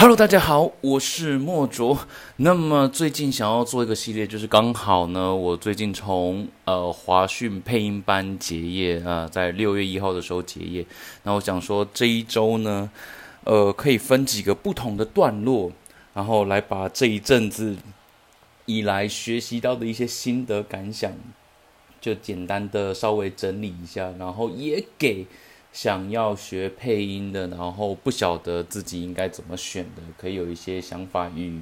Hello，大家好，我是莫卓。那么最近想要做一个系列，就是刚好呢，我最近从呃华讯配音班结业啊，在六月一号的时候结业。那我想说这一周呢，呃，可以分几个不同的段落，然后来把这一阵子以来学习到的一些心得感想，就简单的稍微整理一下，然后也给。想要学配音的，然后不晓得自己应该怎么选的，可以有一些想法与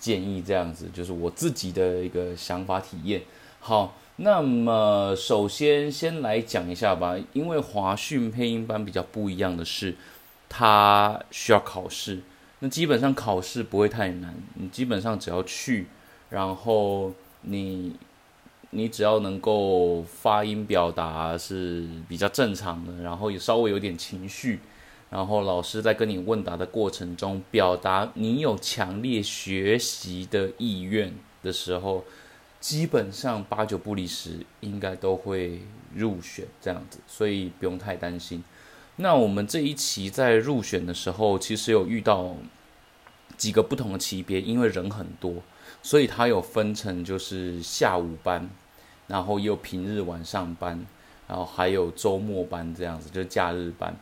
建议，这样子就是我自己的一个想法体验。好，那么首先先来讲一下吧，因为华讯配音班比较不一样的是，它需要考试。那基本上考试不会太难，你基本上只要去，然后你。你只要能够发音表达是比较正常的，然后也稍微有点情绪，然后老师在跟你问答的过程中表达你有强烈学习的意愿的时候，基本上八九不离十，应该都会入选这样子，所以不用太担心。那我们这一期在入选的时候，其实有遇到几个不同的级别，因为人很多，所以它有分成就是下午班。然后又平日晚上班，然后还有周末班这样子，就是假日班。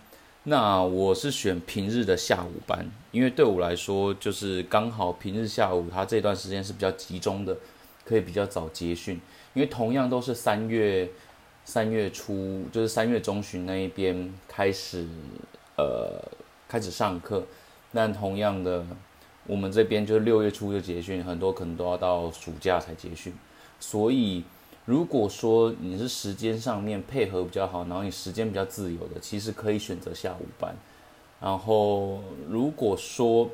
那我是选平日的下午班，因为对我来说就是刚好平日下午，他这段时间是比较集中的，可以比较早结训。因为同样都是三月三月初，就是三月中旬那一边开始呃开始上课，但同样的我们这边就是六月初就结训，很多可能都要到暑假才结训，所以。如果说你是时间上面配合比较好，然后你时间比较自由的，其实可以选择下午班。然后如果说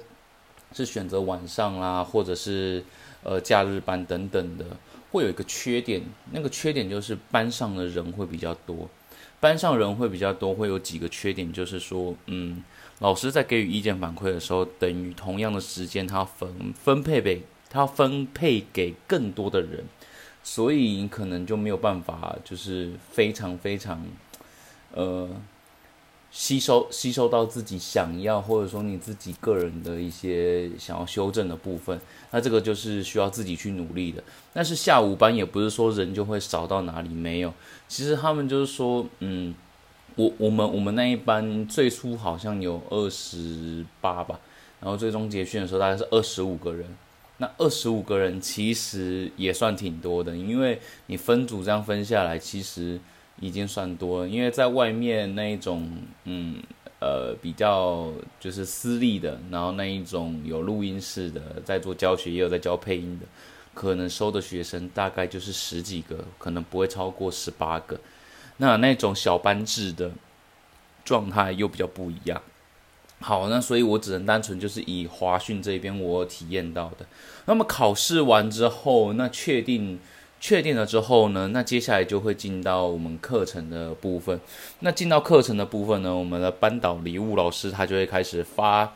是选择晚上啦，或者是呃假日班等等的，会有一个缺点，那个缺点就是班上的人会比较多。班上人会比较多，会有几个缺点，就是说，嗯，老师在给予意见反馈的时候，等于同样的时间，他分分配给他分配给更多的人。所以你可能就没有办法，就是非常非常，呃，吸收吸收到自己想要或者说你自己个人的一些想要修正的部分，那这个就是需要自己去努力的。但是下午班也不是说人就会少到哪里没有，其实他们就是说，嗯，我我们我们那一班最初好像有二十八吧，然后最终结训的时候大概是二十五个人。那二十五个人其实也算挺多的，因为你分组这样分下来，其实已经算多了。因为在外面那一种，嗯，呃，比较就是私立的，然后那一种有录音室的，在做教学也有在教配音的，可能收的学生大概就是十几个，可能不会超过十八个。那那种小班制的状态又比较不一样。好，那所以我只能单纯就是以华讯这边我体验到的。那么考试完之后，那确定确定了之后呢，那接下来就会进到我们课程的部分。那进到课程的部分呢，我们的班导礼物老师他就会开始发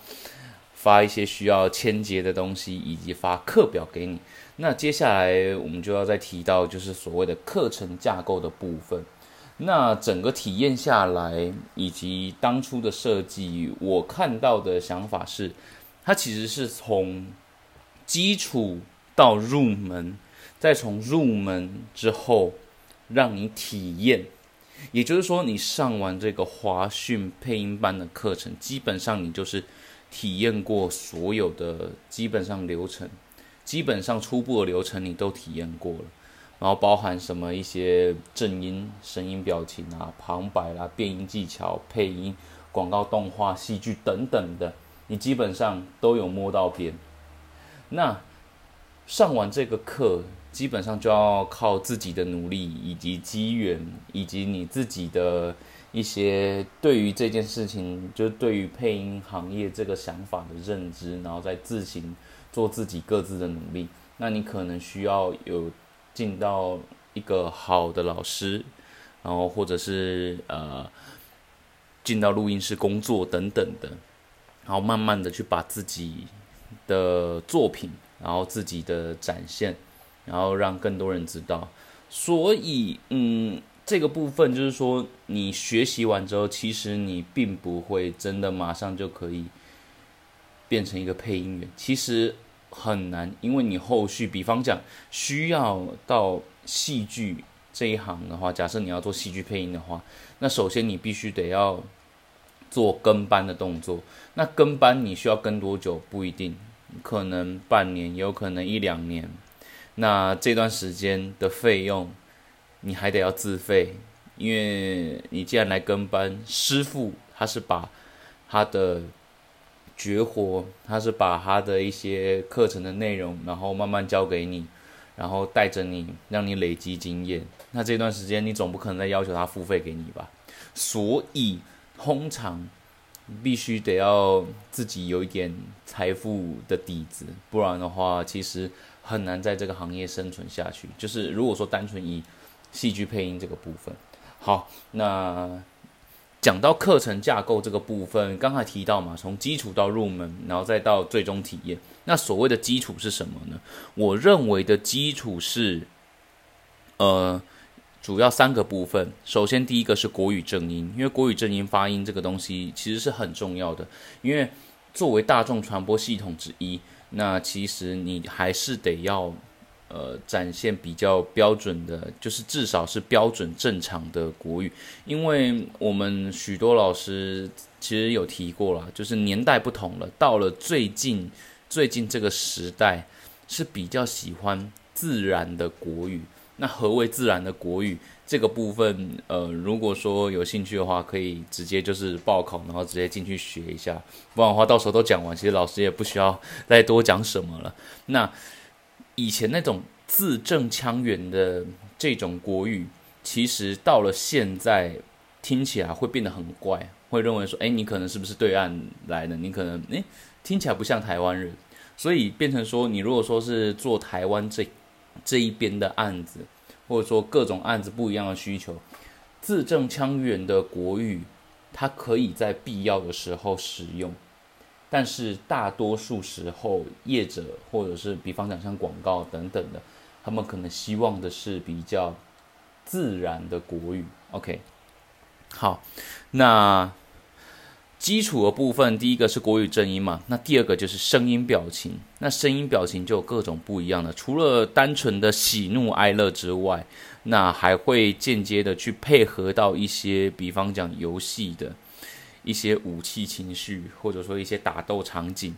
发一些需要签结的东西，以及发课表给你。那接下来我们就要再提到就是所谓的课程架构的部分。那整个体验下来，以及当初的设计，我看到的想法是，它其实是从基础到入门，再从入门之后让你体验。也就是说，你上完这个华讯配音班的课程，基本上你就是体验过所有的基本上流程，基本上初步的流程你都体验过了。然后包含什么一些正音、声音、表情啊、旁白啦、变音技巧、配音、广告、动画、戏剧等等的，你基本上都有摸到边。那上完这个课，基本上就要靠自己的努力，以及机缘，以及你自己的一些对于这件事情，就是对于配音行业这个想法的认知，然后再自行做自己各自的努力。那你可能需要有。进到一个好的老师，然后或者是呃进到录音室工作等等的，然后慢慢的去把自己的作品，然后自己的展现，然后让更多人知道。所以，嗯，这个部分就是说，你学习完之后，其实你并不会真的马上就可以变成一个配音员，其实很难，因为你后续，比方讲需要到戏剧这一行的话，假设你要做戏剧配音的话，那首先你必须得要做跟班的动作。那跟班你需要跟多久？不一定，可能半年，也有可能一两年。那这段时间的费用，你还得要自费，因为你既然来跟班，师傅他是把他的。绝活，他是把他的一些课程的内容，然后慢慢教给你，然后带着你，让你累积经验。那这段时间，你总不可能再要求他付费给你吧？所以，通常必须得要自己有一点财富的底子，不然的话，其实很难在这个行业生存下去。就是如果说单纯以戏剧配音这个部分，好，那。讲到课程架构这个部分，刚才提到嘛，从基础到入门，然后再到最终体验。那所谓的基础是什么呢？我认为的基础是，呃，主要三个部分。首先，第一个是国语正音，因为国语正音发音这个东西其实是很重要的。因为作为大众传播系统之一，那其实你还是得要。呃，展现比较标准的，就是至少是标准正常的国语，因为我们许多老师其实有提过了，就是年代不同了，到了最近最近这个时代是比较喜欢自然的国语。那何为自然的国语这个部分？呃，如果说有兴趣的话，可以直接就是报考，然后直接进去学一下。不然的话，到时候都讲完，其实老师也不需要 再多讲什么了。那。以前那种字正腔圆的这种国语，其实到了现在听起来会变得很怪，会认为说，哎，你可能是不是对岸来的？你可能，哎，听起来不像台湾人，所以变成说，你如果说是做台湾这这一边的案子，或者说各种案子不一样的需求，字正腔圆的国语，它可以在必要的时候使用。但是大多数时候，业者或者是比方讲像广告等等的，他们可能希望的是比较自然的国语。OK，好，那基础的部分，第一个是国语正音嘛，那第二个就是声音表情。那声音表情就有各种不一样的，除了单纯的喜怒哀乐之外，那还会间接的去配合到一些，比方讲游戏的。一些武器情绪，或者说一些打斗场景，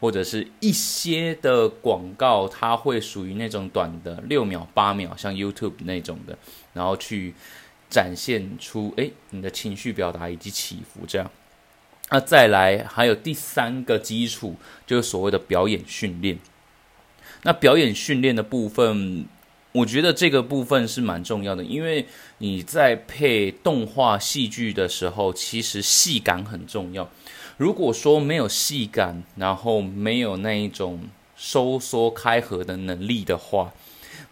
或者是一些的广告，它会属于那种短的六秒、八秒，像 YouTube 那种的，然后去展现出诶你的情绪表达以及起伏这样。那再来还有第三个基础，就是所谓的表演训练。那表演训练的部分。我觉得这个部分是蛮重要的，因为你在配动画戏剧的时候，其实戏感很重要。如果说没有戏感，然后没有那一种收缩开合的能力的话，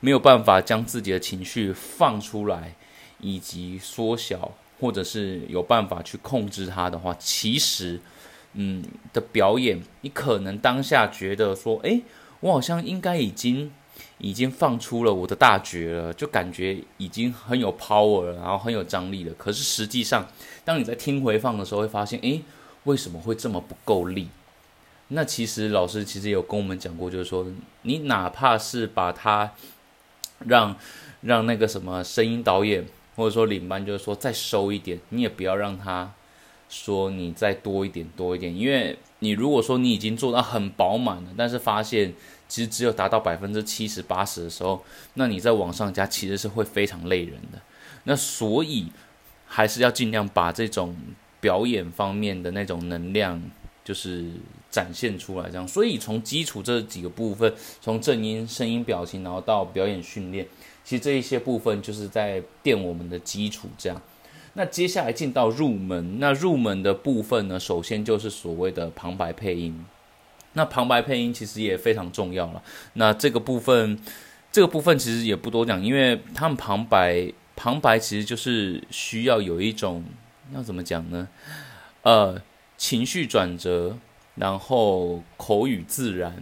没有办法将自己的情绪放出来，以及缩小，或者是有办法去控制它的话，其实，嗯，的表演，你可能当下觉得说，诶，我好像应该已经。已经放出了我的大绝了，就感觉已经很有 power 了，然后很有张力了。可是实际上，当你在听回放的时候，会发现，诶，为什么会这么不够力？那其实老师其实有跟我们讲过，就是说，你哪怕是把它让让那个什么声音导演或者说领班，就是说再收一点，你也不要让他说你再多一点多一点，因为你如果说你已经做到很饱满了，但是发现。其实只有达到百分之七十八十的时候，那你在往上加其实是会非常累人的。那所以还是要尽量把这种表演方面的那种能量，就是展现出来。这样，所以从基础这几个部分，从正音、声音、表情，然后到表演训练，其实这一些部分就是在垫我们的基础。这样，那接下来进到入门，那入门的部分呢，首先就是所谓的旁白配音。那旁白配音其实也非常重要了。那这个部分，这个部分其实也不多讲，因为他们旁白，旁白其实就是需要有一种要怎么讲呢？呃，情绪转折，然后口语自然，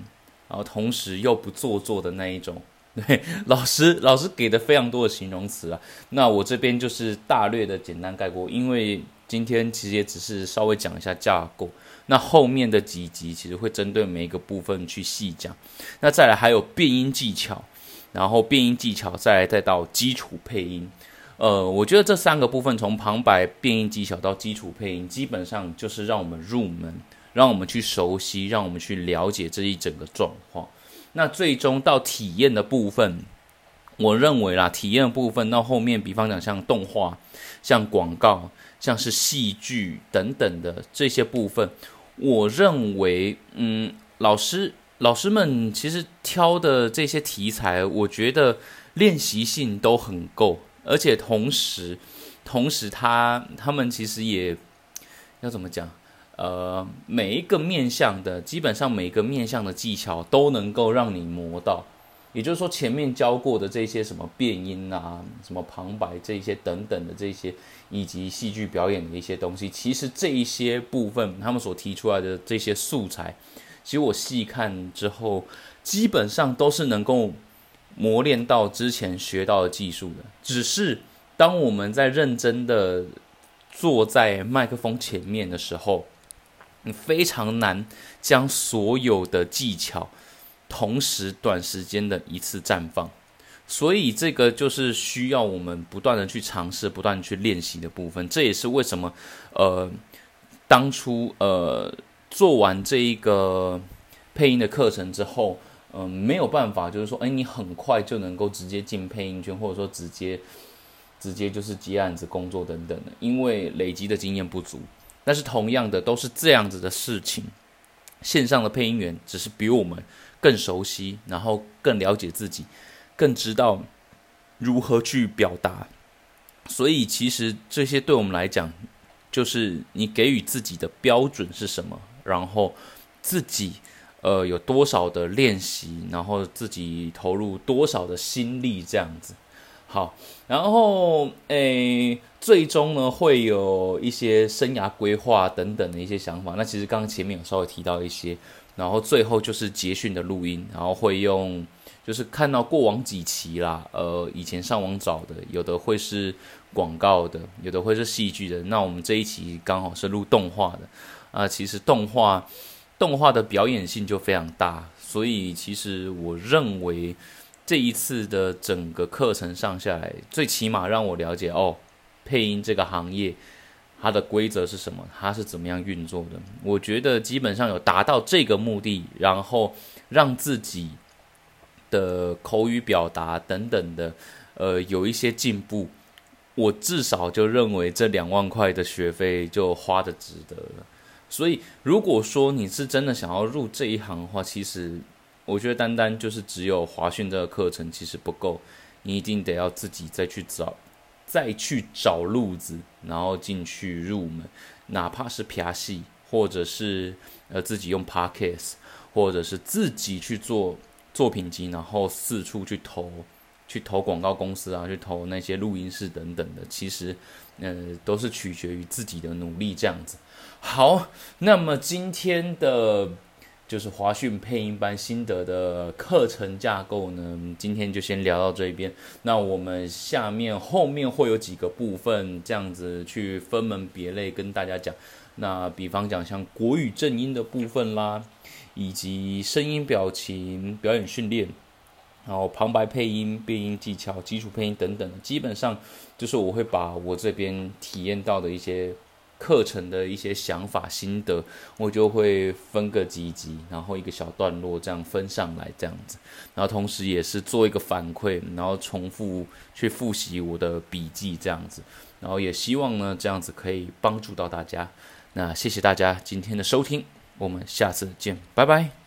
然后同时又不做作的那一种。对，老师老师给的非常多的形容词啊。那我这边就是大略的简单概括，因为。今天其实也只是稍微讲一下架构。那后面的几集其实会针对每一个部分去细讲。那再来还有变音技巧，然后变音技巧再来再到基础配音。呃，我觉得这三个部分从旁白、变音技巧到基础配音，基本上就是让我们入门，让我们去熟悉，让我们去了解这一整个状况。那最终到体验的部分，我认为啦，体验的部分到后面，比方讲像动画、像广告、像是戏剧等等的这些部分，我认为，嗯，老师老师们其实挑的这些题材，我觉得练习性都很够。而且同时，同时他他们其实也要怎么讲？呃，每一个面向的，基本上每个面向的技巧都能够让你磨到。也就是说，前面教过的这些什么变音啊、什么旁白这些等等的这些，以及戏剧表演的一些东西，其实这一些部分他们所提出来的这些素材，其实我细看之后，基本上都是能够。磨练到之前学到的技术的，只是当我们在认真的坐在麦克风前面的时候，你非常难将所有的技巧同时短时间的一次绽放，所以这个就是需要我们不断的去尝试、不断去练习的部分。这也是为什么，呃，当初呃做完这一个配音的课程之后。嗯，没有办法，就是说，哎，你很快就能够直接进配音圈，或者说直接直接就是接案子工作等等的，因为累积的经验不足。但是同样的，都是这样子的事情，线上的配音员只是比我们更熟悉，然后更了解自己，更知道如何去表达。所以其实这些对我们来讲，就是你给予自己的标准是什么，然后自己。呃，有多少的练习，然后自己投入多少的心力，这样子。好，然后诶，最终呢，会有一些生涯规划等等的一些想法。那其实刚刚前面有稍微提到一些，然后最后就是捷讯的录音，然后会用，就是看到过往几期啦，呃，以前上网找的，有的会是广告的，有的会是戏剧的。那我们这一期刚好是录动画的，啊，其实动画。动画的表演性就非常大，所以其实我认为这一次的整个课程上下来，最起码让我了解哦，配音这个行业它的规则是什么，它是怎么样运作的。我觉得基本上有达到这个目的，然后让自己的口语表达等等的，呃，有一些进步，我至少就认为这两万块的学费就花的值得了。所以，如果说你是真的想要入这一行的话，其实我觉得单单就是只有华讯这个课程其实不够，你一定得要自己再去找，再去找路子，然后进去入门，哪怕是拍戏，或者是呃自己用 parkas 或者是自己去做作品集，然后四处去投，去投广告公司啊，去投那些录音室等等的，其实呃都是取决于自己的努力这样子。好，那么今天的就是华讯配音班心得的课程架构呢，今天就先聊到这边。那我们下面后面会有几个部分，这样子去分门别类跟大家讲。那比方讲像国语正音的部分啦，以及声音表情表演训练，然后旁白配音、变音技巧、基础配音等等，基本上就是我会把我这边体验到的一些。课程的一些想法心得，我就会分个几集，然后一个小段落这样分上来，这样子，然后同时也是做一个反馈，然后重复去复习我的笔记，这样子，然后也希望呢这样子可以帮助到大家。那谢谢大家今天的收听，我们下次见，拜拜。